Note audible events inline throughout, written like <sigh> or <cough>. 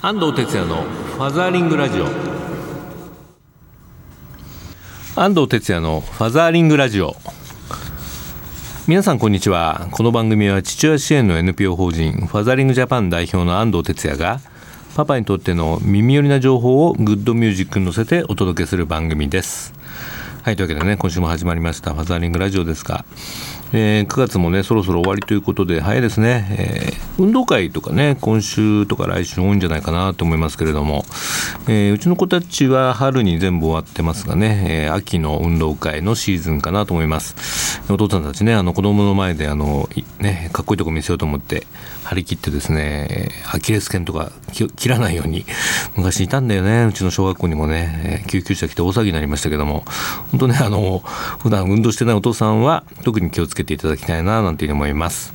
安藤哲也のファザーリングラジオ。安藤哲也のファザーリングラジオ。皆さんこんにちは。この番組は父親支援の NPO 法人ファザーリングジャパン代表の安藤哲也がパパにとっての耳寄りな情報をグッドミュージックに乗せてお届けする番組です。はいというわけでね今週も始まりましたファザーリングラジオですがえー、9月もねそろそろ終わりということで早いですね、えー、運動会とかね今週とか来週多いんじゃないかなと思いますけれども、えー、うちの子たちは春に全部終わってますがね、え秋の運動会のシーズンかなと思います。お父さんたちねあの子供の前であのねかっこいいとこ見せようと思って張り切ってですねアキレス腱とか切らないように昔いたんだよねうちの小学校にもね救急車来て大騒ぎになりましたけども。本当ねあの普段運動してないお父さんは特に気をつけけていただきたいななんていうふうに思います。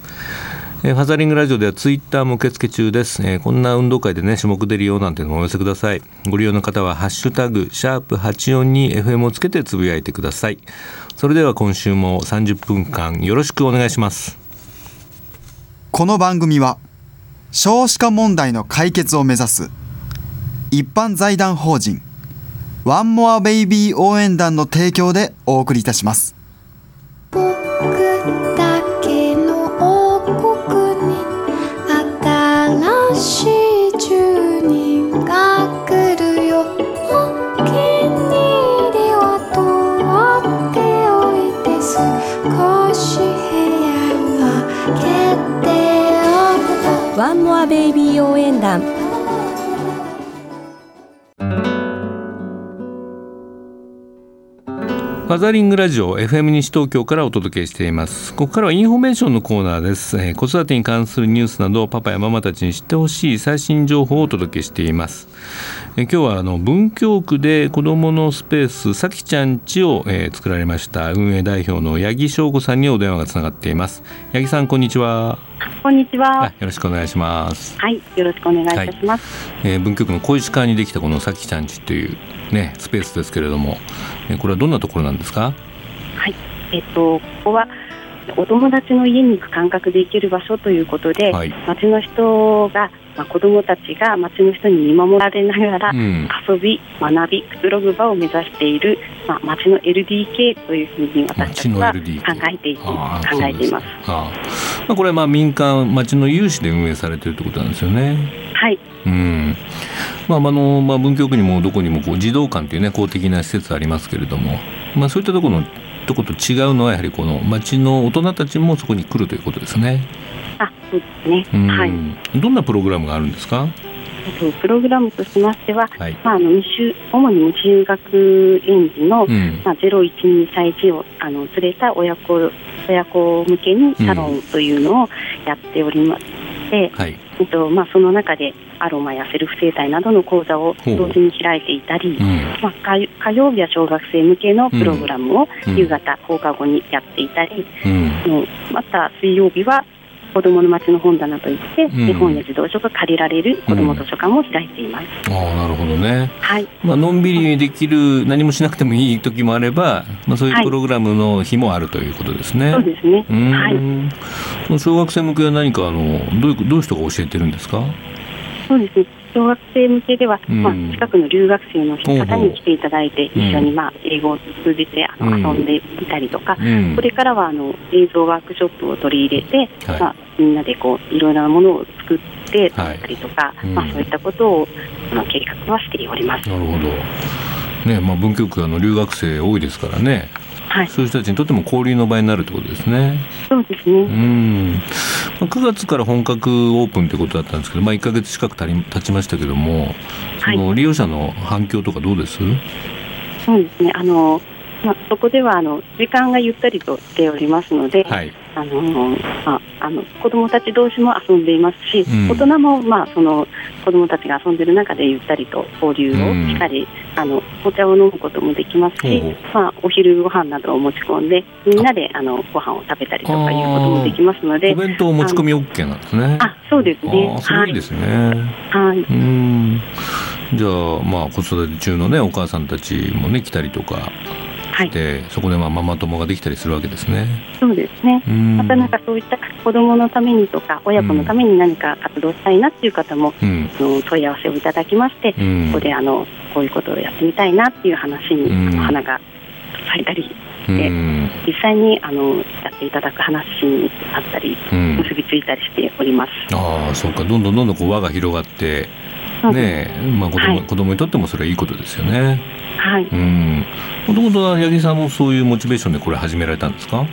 えファザリングラジオではツイッターも受付中です、えー、こんな運動会でね種目出るよなんていうのもお寄せくださいご利用の方はハッシュタグシャープ84に FM をつけてつぶやいてくださいそれでは今週も30分間よろしくお願いしますこの番組は少子化問題の解決を目指す一般財団法人ワンモアベイビー応援団の提供でお送りいたします。ファザリングラジオ FM 西東京からお届けしていますここからはインフォメーションのコーナーです、えー、子育てに関するニュースなどパパやママたちに知ってほしい最新情報をお届けしています、えー、今日はあの文京区で子どものスペースさきちゃんちを、えー、作られました運営代表の八木翔子さんにお電話がつながっています八木さんこんにちはこんにちは。よろしくお願いします。はい、よろしくお願いいたします。はい、えー、文京区の小石川にできたこのさきちゃんちというねスペースですけれども、えー、これはどんなところなんですか？はい、えっ、ー、とここはお友達の家に行く感覚で行ける場所ということで、はい、町の人が、まあ、子どもたちが町の人に見守られながら、うん、遊び、学び、くつろぐ場を目指している、まあ、町の LDK というふうに私たちは考えてい考えています。あまあ、これはまあ民間、町の有志で運営されているということなんですよね。はい。うんまあ、あのまあ、文京区にもどこにもこう児童館という、ね、公的な施設ありますけれども、まあ、そういったところのとこと違うのはやはりこの町の大人たちもそこに来るということですね。あ、そうですね。はい。どんなプログラムがあるんですか？プログラムとしましては、はい、まあ、あの未就主に未就学園児の、うん、まあ、0、1、2歳児をあの連れた親子親子向けにサロンというのをやっておりまして、うん、はい、えっとまあ、その中でアロマやセルフ整体などの講座を同時に開いていたり、うん、まあ、火曜日は小学生向けのプログラムを夕方放課後にやっていたり、うん、また水曜日は子どもの街の本棚といって、うん、日本や児童書が借りられる子ども図書館も開いています。うん、あなるほどね。はい。まあのんびりできる何もしなくてもいい時もあれば、まあそういうプログラムの日もあるということですね。はい、そうですね。はい。小学生向けは何かあのどういうどういう人が教えてるんですか？そうですね。小学生向けでは、うん、まあ、近くの留学生の方に来ていただいて、一緒に、まあ、英語を通じてあの、遊んでいたりとか、これからはあの映像ワークショップを取り入れて、はい、まあ、みんなでこういろいろなものを作ってたりとか、はい、まあ、そういったことをあの計画はしております。なるほど。ねまあ、文京区あの留学生多いですからね、はい、そういう人たちにとっても交流の場になるってことですね。そうですね。うん。9月から本格オープンということだったんですけど、まあ、1か月近くたり経ちましたけども、その利用者の反響とかどうです、そうですねあの、まあ、そこではあの時間がゆったりとしておりますので、はい、あのまあ、あの子どもたち同士も遊んでいますし、うん、大人も、まあ、その子どもたちが遊んでいる中でゆったりと交流をしたり、うん、あのお茶を飲むこともできますし、まあ、お昼ご飯などを持ち込んでみんなであのご飯を食べたりとかいうこともできますのでお弁当持ち込み OK なんですね。あそうですね。それいいですね。はい、うん。じゃあ、まあ、子育て中の、ね、お母さんたちも、ね、来たりとかして、はい、そこでまあママ友ができたりするわけですね。そうですね。またなんかそういった子どものためにとか親子のために何か活動したいなっていう方も、うん、問い合わせをいただきまして、うん、ここであのこういうことをやってみたいなっていう話に、うん、花が咲いたりして実際にあのやっていただく話にあったり、結びついたりしております。ああそうか。どんどんどんどんこう輪が広がってねまあ子供、はい、子供にとってもそれはいいことですよね。はい。うん。もともと八木さんもそういうモチベーションでこれ始められたんですか？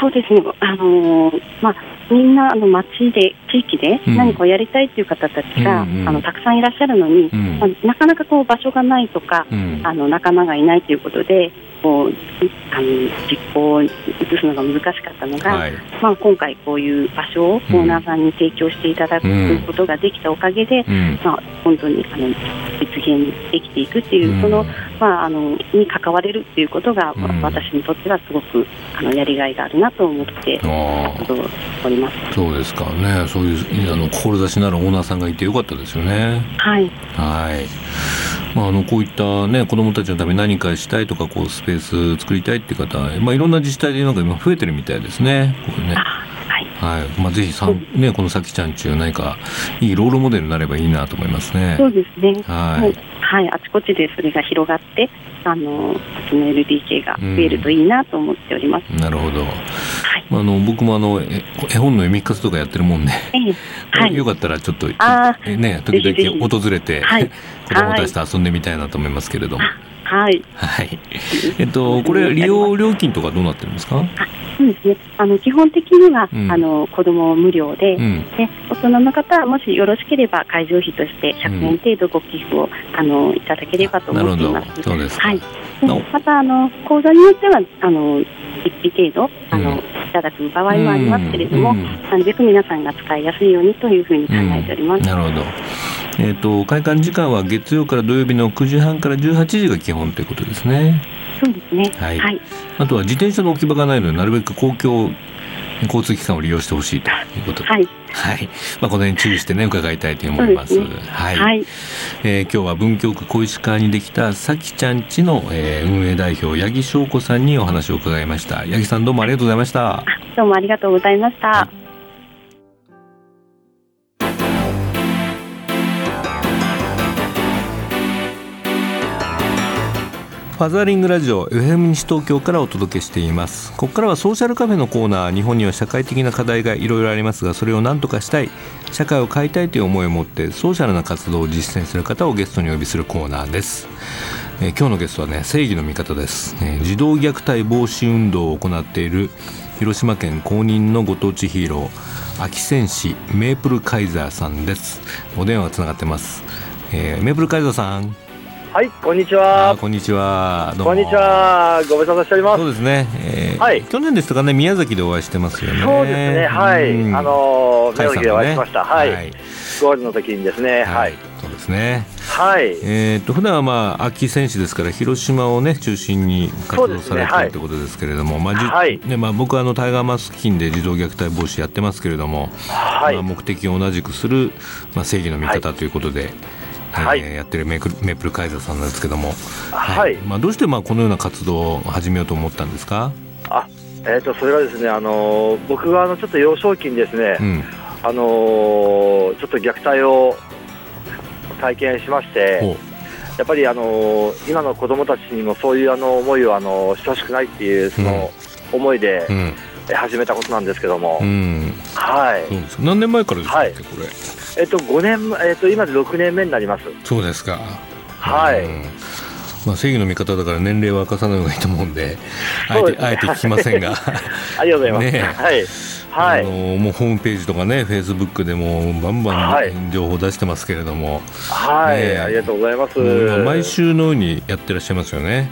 そうですね。あのー、まあみんなあの町で地域で何かをやりたいという方たちが、うん、あのたくさんいらっしゃるのに、うん、まあ、なかなかこう場所がないとか、うん、あの仲間がいないということでこうあの実行を移すのが難しかったのが、はい、まあ、今回、こういう場所をオーナーさんに提供していただくことができたおかげで、まあ、本当にあの実現できていくっていう、その,、まあ、あのに関われるっていうことが、私にとってはすごくあのやりがいがあるなと思っております。そうですかねそういうあの志なるオーナーさんがいてよかったですよね。はいはいまあ、あのこういったね子どもたちのために何かしたいとかこうスペース作りたいっていう方、まあ、いろんな自治体でなんか今増えてるみたいですね。これねはいまあ、ぜひさん、ね、このさきちゃんちゅう何かいいロールモデルになればいいなと思いますね。そうですね。はい。はい、あちこちでそれが広がって、あの、その LDK が増えるといいなと思っております。うん、なるほど。はい。あの、僕もあの、絵本の読み活とかやってるもんで、ええ、<laughs> はい、よかったらちょっと、ね、時々訪れて、はい、<laughs> 子供たちと遊んでみたいなと思いますけれども。はい。はい。えっと、これ利用料金とかどうなってるんですか？そうですね。あの基本的には、うん、あの子供無料で、うん、で大人の方はもしよろしければ会場費として100円程度ご寄付を、あのいただければと思っています。そうですはい。またあの講座によってはあの一費程度あの、うん、いただく場合もありますけれども、なるべく皆さんが使いやすいようにというふうに考えております。なるほど。えーと、開館時間は月曜から土曜日の9時半から18時が基本ということですね。そうですね、はい、はい、あとは自転車の置き場がないのでなるべく公共交通機関を利用してほしいということで、はい、はい、まあ、この辺注意してね伺いたいと思います。すね、はい、はい、えー、今日は文京区小石川にできたさきちゃんちの、えー、運営代表八木翔子さんにお話を伺いました。八木さんどうもありがとうございました。どうもありがとうございました。はいファザーリングラジオ FM 西東京からお届けしています。ここからはソーシャルカフェのコーナー日本には社会的な課題がいろいろありますがそれを何とかしたい社会を変えたいという思いを持ってソーシャルな活動を実践する方をゲストにお呼びするコーナーです、えー、今日のゲストはね正義の味方です、えー、児童虐待防止運動を行っている広島県公認のご当地ヒーロー秋戦士メープルカイザーさんです。お電話がつながってます、えー、メープルカイザーさん。はい、こんにちは。こんにちは。こんにちは。ご無沙汰しております。そうですね。えー、はい。去年ですとかね、宮崎でお会いしてますよね。そうですね。はい。あのー、宮崎でお会いしました。はい。はい、ゴールの時にですね。はい。そうですね。はい。えっと普段はまあ秋選手ですから広島をね中心に活動されてるってことですけれども、まあはい、ねまあ僕はあのタイガーマスク金で児童虐待防止やってますけれども、はい。まあ目的を同じくするまあ正義の味方ということで。はい、えー、やってるメーメープルカイザーさんなんですけども、はい、まあ、どうしてまあこのような活動を始めようと思ったんですか？あ、えーと、それがですね、あのー、僕があのちょっと幼少期にですね、うん、あのー、ちょっと虐待を体験しまして、やっぱり、あのー、今の子どもたちにもそういうあの思いを、あのしてほしくないっていうその思いで、うん始めたことなんですけども、うん、はい、何年前からですか、はい、これ。えっと、5年、えっと、今で6年目になります。そうですか。はい。まあ、正義の味方だから年齢は明かさない方がいいと思うんで、あえて、ね、あえて聞きませんが。<laughs> ありがとうございます。ね、はい。はい、あのもうホームページとかね、フェイスブックでもバンバン情報出してますけれども、はい、ね、ありがとうございます。毎週のようにやってらっしゃいますよね。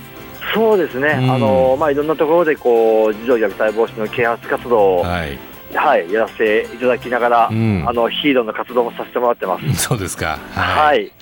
そうですね、うん、あのまあ、いろんなところでこう児童虐待防止の啓発活動を、はい。はい、やらせていただきながら、うん、あのヒーローの活動もさせてもらってます。そうですか。はい。はい、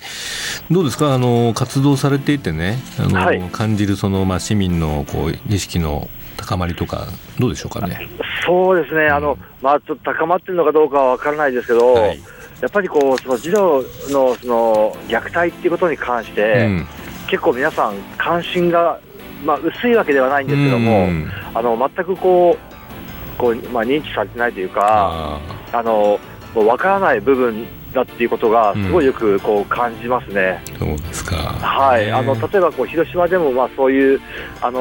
どうですか、あの活動されていてね、あの、はい、感じるそのまあ市民のこう意識の高まりとかどうでしょうかね？そうですね、うん、あのまあちょっと高まってるのかどうかはわからないですけど、はい、やっぱりこうその児童のその虐待っていうことに関して、うん、結構皆さん関心がまあ、薄いわけではないんですけども、あの全くこうこう、まあ、認知されてないというか、あのもう分からない部分だっていうことがすごいよくこう感じますね。うん、そうですか。はい。あの例えばこう広島でもまあそういうあの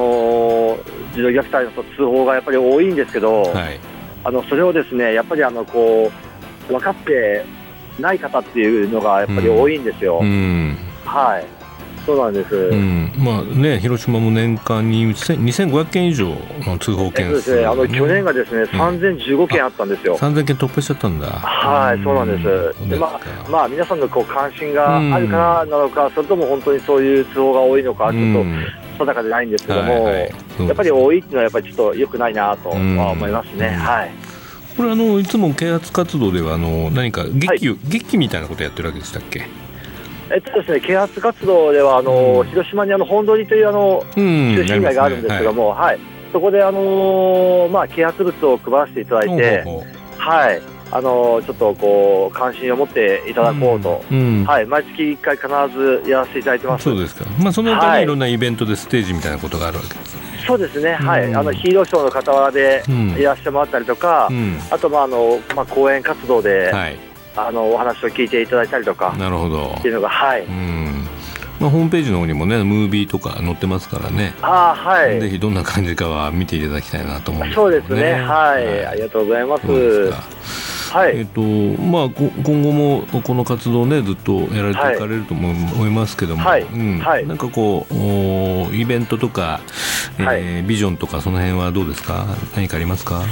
ー、児童虐待の通報がやっぱり多いんですけど、はい、あのそれをですねやっぱりあのこう分かってない方っていうのがやっぱり多いんですよ。うん、はい。そうなんです、うん、まあね、広島も年間に2500件以上の通報件数、ね、あの去年がですね、うん、3015件あったんですよ。3000件突破しちゃったんだ。はい、そうなんです。でまあ、まあ、皆さんのこう関心があるからなのか、それとも本当にそういう通報が多いのか、ちょっと定かでないんですけども、はいはい、やっぱり多いっていうのは、やっぱりちょっとよくないなとは思いますね。はい。これあのいつも啓発活動ではあの何か劇,、はい、劇みたいなことやってるわけでしたっけ？えっとですね、啓発活動ではあの、うん、広島にあの本通りというあの、うん、中心街があるんですけども、ね、はい、はい、そこであのまあ啓発物を配らせていただいて、はい、あのちょっとこう関心を持っていただこうと、うんうん、はい、毎月1回必ずやらせていただいてます。そうですか、まあ、その他にい。ろんなイベントでステージみたいなことがあるわけですね。そうですね、はい、あのヒーローショーの傍らでいらしてもらったりとか、あと、まああのまあ、講演活動で、はい、あのお話を聞いていただいたりとか、なるほど。っていうのが、はい。うん。まあ、ホームページの方にもねムービーとか載ってますからね。あ、はい、ぜひどんな感じかは見ていただきたいなと思うんです、ね、そうですね、はい、はい、ありがとうございます。はい、えっ、とまあ今後もこの活動ねずっとやられていかれると思い。ますけども、はい。うん。はい、なんかこうイベントとか、えー、ビジョンとかその辺はどうですか？何かありますか？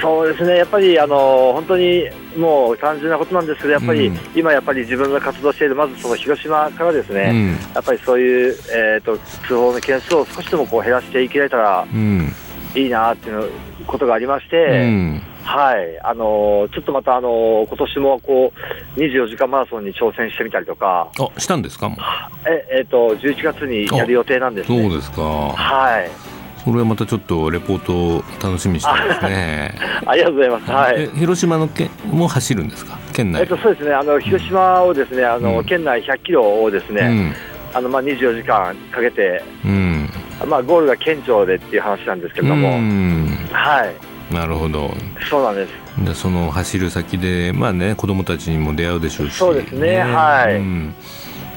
そうですね、やっぱりあの本当にもう単純なことなんですけど、やっぱり、うん、今、やっぱり自分が活動している、まずその広島からですね、うん、やっぱりそういう、えーと、通報の件数を少しでもこう減らしていけたらいいなっていうことがありまして、うん。はい、あのー、ちょっとまた、あのー、今年もこう24時間マラソンに挑戦してみたりとか、あしたんですかえ、えーと、11月にやる予定なんです、ね、そうですか。はい。それはまたちょっとレポートを楽しみにしてますね。<laughs> ありがとうございます。はい。広島の県も走るんですか？県内。えっとそうですね。あの広島をですね、あの、うん、県内100キロをですね、うん、あのまあ24時間かけて、うん、まあゴールが県庁でっていう話なんですけれども、はい。なるほどそうなんですでその走る先でまあね子供たちにも出会うでしょうしそうですね、ね、はい、うんまあ、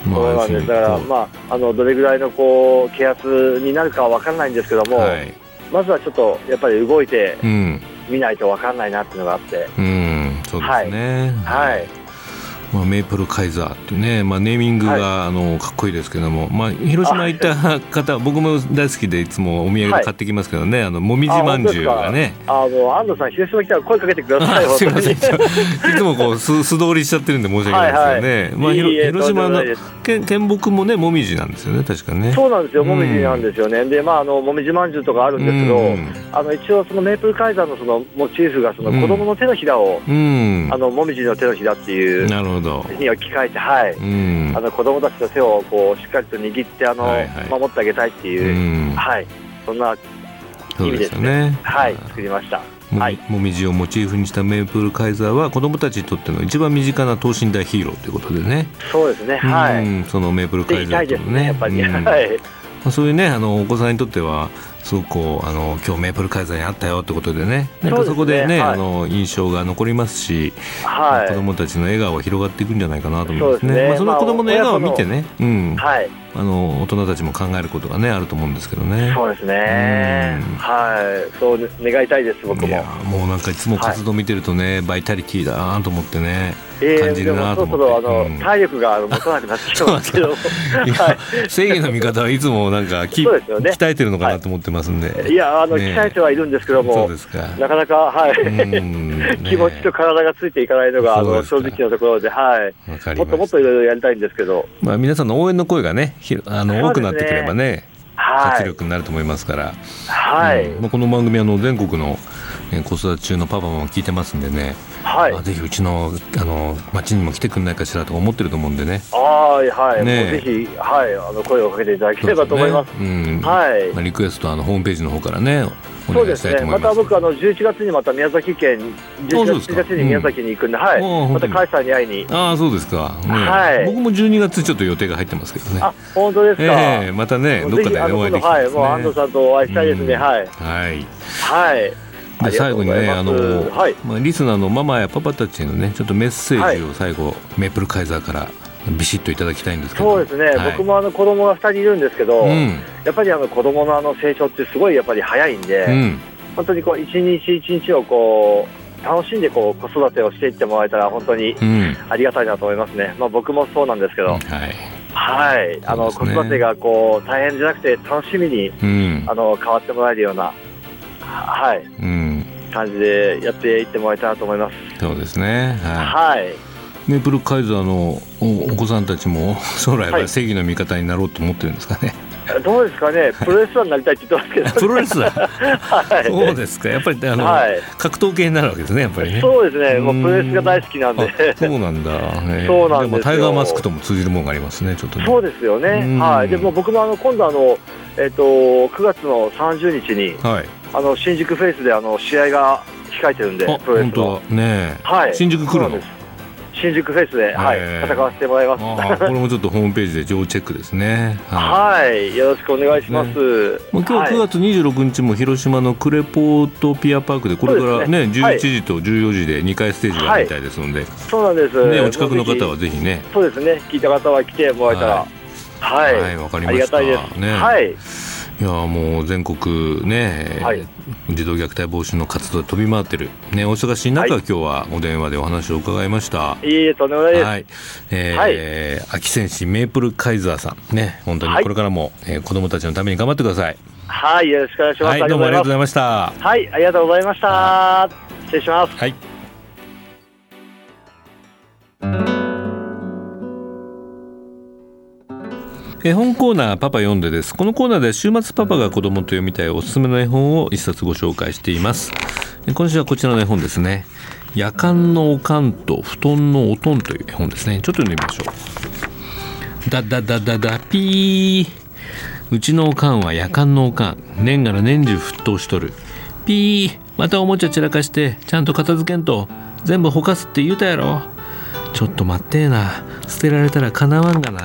そうなんですだから、まあ、あのどれぐらいのこう啓発になるかは分からないんですけども、はい、まずはちょっとやっぱり動いてみないと分からないなっていうのがあって、うん、そうですね。はい、はいまあ、メープルカイザーっていうね、まあ、ネーミングが、はい、あのかっこいいですけども、まあ、広島行った方僕も大好きでいつもお土産で買ってきますけどね、はい、あのもみじまんじゅうがね。あの安藤さん広島来たら声かけてください <laughs> すみません。いつもこう <laughs> 素素通りしちゃってるんで申し訳ないですよね、はいはい、まあ、広島の県県木もねもみじなんですよね確かね。そうなんですよもみじなんですよね、うん、でまああのもみじまんじゅうとかあるんですけど、うん、あの一応そのメープルカイザーのそのモチーフがその子供の手のひらを、うん、あのもみじの手のひらっていうなるほどに置き換えてはい、うん、あの子供たちの手をこうしっかりと握ってあの、はいはい、守ってあげたいっていう、はい。そんな意味ですね、ね、はい。作りました。はい、もみじをモチーフにしたメープルカイザーは子どもたちにとっての一番身近な等身大ヒーローということでね。そうですね。はい、そのメープルカイザーとのね、ね、やっぱり、うん、<laughs> はい。そういうねあのお子さんにとってはすごくこうあの今日メープルカイザーにあったよってことでね。なんかそこでね、ねはい、あの印象が残りますし、はい、子どもたちの笑顔が広がっていくんじゃないかなと思いますね。そ、ね、まあ、その子どもの笑顔を見てね、うん、はい、あの大人たちも考えることがねあると思うんですけどね。そうですね。はい、そう願いたいです僕も。いやもうなんかいつも活動見てるとね、バイタリティだなと思ってね。感じるなと思って、えー、そろそろあの、うん、体力が持たなくなってきてますけど。はい、正義の味方はいつもなんかき、ね、鍛えてるのかなと思ってますんで、い、やあの、ね、鍛えてはいるんですけどもなかなか、はい、<laughs> ね、気持ちと体がついていかないのがあの正直なところで、はい、もっともっといろいろやりたいんですけど、まあ、皆さんの応援の声がねあの多くなってくればね、活力になると思いますから、はい、うん、この番組あの全国の子育て中のパパも聞いてますんでね、はい、ぜひうちのあの町にも来てくんないかしらと思ってると思うんでね。はいはい、ね、ぜひはいあの声をかけていただければと思います。すね、うん、はい。まあリクエストあのホームページの方からねそうですね、また僕、あの11月にまた宮崎県、11月に宮崎に行くんで、はい、また甲斐さんに会いに。ああ、そうですか、はい、僕も12月ちょっと予定が入ってますけどね。あ本当ですか、えー、またね、どっかでお会いできはい、もう安藤さんとお会いしたいですね、はい。はい。はいで最後にねあの、はい。まあ、リスナーのママやパパたちへのねちょっとメッセージを最後、はい、メープルカイザーからビシッといただきたいんですけど。そうですね、はい、僕もあの子供が2人いるんですけど、うん、やっぱりあの子供のあの成長ってすごいやっぱり早いんで、うん、本当にこう一日一日をこう楽しんでこう子育てをしていってもらえたら本当にありがたいなと思いますね、うん、まあ、僕もそうなんですけど、はい、はい、あの、ね、子育てがこう大変じゃなくて楽しみに、うん、あの変わってもらえるような、はい、うん、感じでやっていってもらいたいなと思います。そうですね。はい、はい。メープルカイザーのお子さんたちも <laughs> 将来は正義の味方になろうと思ってるんですかね。どうですかね、プロレスラーになりたいって言ってますけど、プロレスラー、はい、そうですか、やっぱりあの、はい、格闘系になるわけですね、やっぱりね。そうですね、もうプロレスが大好きなんで。そうなんだ、<laughs> ね、そうなんでもタイガーマスクとも通じるものがありますね、ちょっと、ね、そうですよね、はい、でも僕もあの今度あの、えっと、9月の30日に、はい、あの新宿フェイスであの試合が控えてるんで、プロレスの。ねはい、新宿来るの？新宿フェイスで、はい、戦わせてもらいます。これもちょっとホームページで上チェックですね。<laughs> はい、よろしくお願いします。ね、今日9月26日も広島のクレポートピアパークでこれからねね11時と14時で2回ステージがあるみたいですので、そうなんです。ねお近くの方はぜひね。そうですね。聞いた方は来てもらえたら、はい、はい、わ、かりました。ね、はい。いやもう全国ね、はい、児童虐待防止の活動で飛び回ってる、ね、お忙しい中、はい、今日はお電話でお話を伺いました。いいえ、とんでもないです。はい。えー、はい、秋戦士メープルカイザーさん、ね、本当にこれからも、はい、えー、子供たちのために頑張ってください。はい、よろしくお願いします。はい、どうもありがとうございました。はい、ありがとうございました。失礼します。はい。絵本コーナーパパ読んでです。このコーナーで週末パパが子供と読みたいおすすめの絵本を一冊ご紹介しています。今週はこちらの絵本ですね。夜間のおかんと布団のおとんという絵本ですね。ちょっと読んでみましょう。だだだだだピー。うちのおかんは夜間のおかん。年がら年中沸騰しとる。ピー。またおもちゃ散らかしてちゃんと片付けんと。全部ほかすって言うたやろ。ちょっと待ってえな。捨てられたらかなわんがな。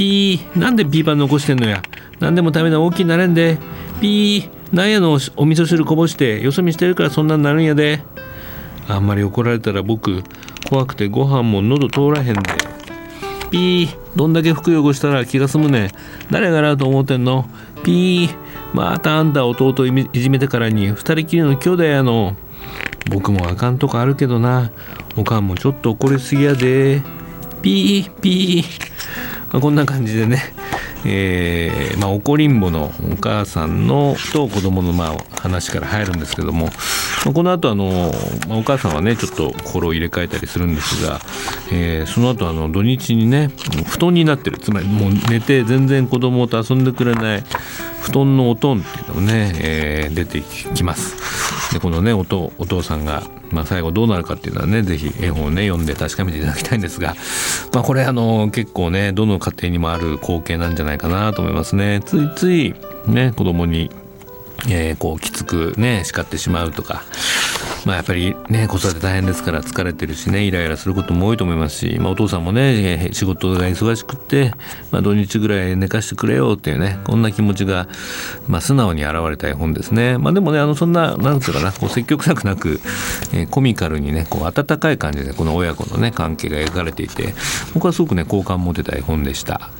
ピー、なんでピーパン残してんのや。なんでもダメな大きいなれんで。ピー、なんやのお味噌汁こぼしてよそ見してるからそんなんなるんやで。あんまり怒られたら僕、怖くてご飯も喉通らへんで。ピー、どんだけ服汚したら気が済むねん。誰がなと思ってんのピー、またあんた弟いじめてからに二人きりの兄弟やの。僕もあかんとこあるけどな。おかんもちょっと怒りすぎやで。ピー、ピー。まあ、こんな感じでね、えーまあ、怒りんぼのお母さんのと子供のまあ話から入るんですけども、まあ、この後あの、まあ、お母さんはねちょっと心を入れ替えたりするんですが、えー、その後あの土日にね布団になってるつまりもう寝て全然子供と遊んでくれない布団のおとんっていうのもね、えー、出てきます。でこのねお父お父さんがまあ、最後どうなるかっていうのはね是非絵本をね読んで確かめていただきたいんですが、まあ、これあの結構ねどの家庭にもある光景なんじゃないかなと思いますね。ついついね子供にえー、こうきつくね叱ってしまうとかまあ、やっぱりね子育て大変ですから疲れてるしねイライラすることも多いと思いますし、まあ、お父さんもね仕事が忙しくって、まあ、土日ぐらい寝かしてくれよっていうねこんな気持ちが、まあ、素直に現れた絵本ですね、まあ、でもねあのそんななんていうかなこう積極臭くなく、えー、コミカルにねこう温かい感じでこの親子のね関係が描かれていて僕はすごくね好感持てた絵本でした。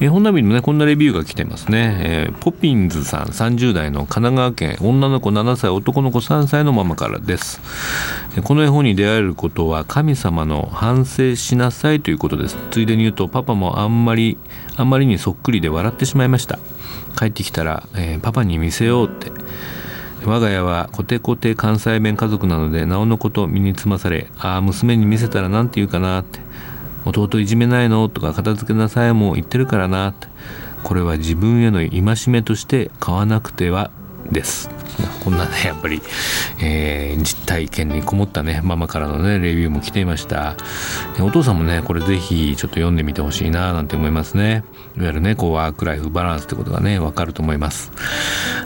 えー、本並のねこんなレビューが来てますね、えー、ポピンズさん30代の神奈川県女の子7歳男の子3歳のママからです、えー、この絵本に出会えることは神様の反省しなさいということです。ついでに言うとパパもあんまりあんまりにそっくりで笑ってしまいました。帰ってきたら、えー、パパに見せようって。我が家はコテコテ関西弁家族なのでなおのこと身につまされああ娘に見せたら何て言うかなって。弟いじめないの？とか片付けなさいも言ってるからなこれは自分への戒めとして買わなくてはです。こんなねやっぱり、えー、実体験にこもったねママからのねレビューも来ていました。お父さんもねこれぜひちょっと読んでみてほしいななんて思いますね。いわゆるねこうワークライフバランスってことがねわかると思います。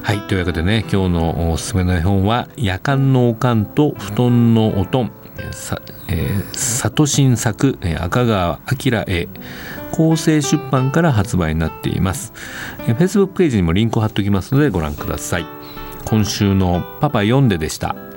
はいというわけでね今日のおすすめの絵本は夜間のおかんと布団のおとんさ、えー、里新作赤川明絵構成出版から発売になっています。Facebook ページにもリンクを貼っておきますのでご覧ください。今週のパパ読んででした。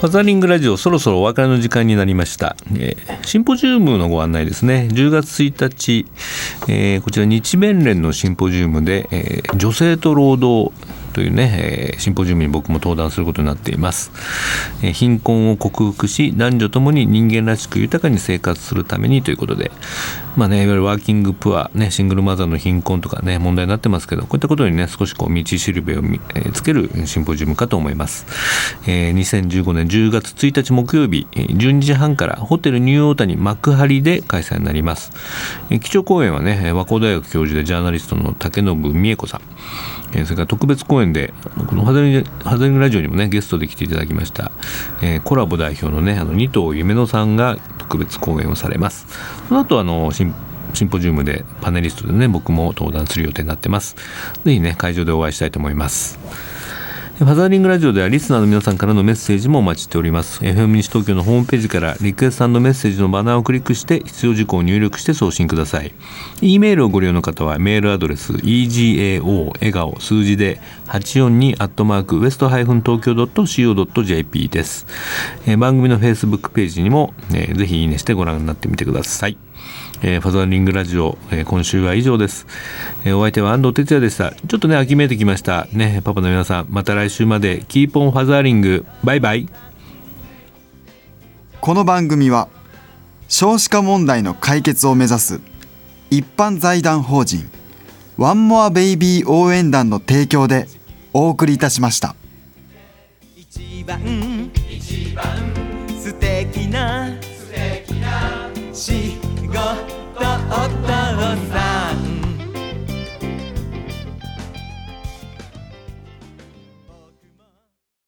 ファザリングラジオそろそろお別れの時間になりました、えー、シンポジウムのご案内ですね。10月1日、えー、こちら日弁連のシンポジウムで、えー、女性と労働というね、えー、シンポジウムに僕も登壇することになっています、えー、貧困を克服し男女ともに人間らしく豊かに生活するためにということで。まあねいわゆるワーキングプアねシングルマザーの貧困とかね問題になってますけどこういったことにね少しこう道しるべを、えー、つけるシンポジウムかと思います、えー、2015年10月1日木曜日12時半からホテルニューオータニ幕張で開催になります、えー、基調講演はね和光大学教授でジャーナリストの竹信美恵子さん。えー、それから特別公演でこのハザリハザリングラジオにもねゲストで来ていただきました、えー、コラボ代表のねあの二藤夢乃さんが特別公演をされます。その後あのシンシンポジウムでパネリストでね僕も登壇する予定になってます。是非ね会場でお会いしたいと思います。ファザーリングラジオではリスナーの皆さんからのメッセージもお待ちしております。FM 西東京のホームページからリクエストメッセージのバナーをクリックして必要事項を入力して送信ください。E メールをご利用の方はメールアドレス egao 笑顔数字で842アットマークウエストハイフン東京 .co.jp です。えー、番組の Facebook ページにも、えー、ぜひいいねしてご覧になってみてください。えー、ファザーリングラジオ、えー、今週は以上です、えー、お相手は安藤哲也でした。ちょっとね秋めいてきました。ねパパの皆さんまた来週まで。 Keep on fathering。バイバイ。この番組は少子化問題の解決を目指す一般財団法人ワンモアベイビー応援団の提供でお送りいたしました。一番一番素敵な素敵な仕事お父さん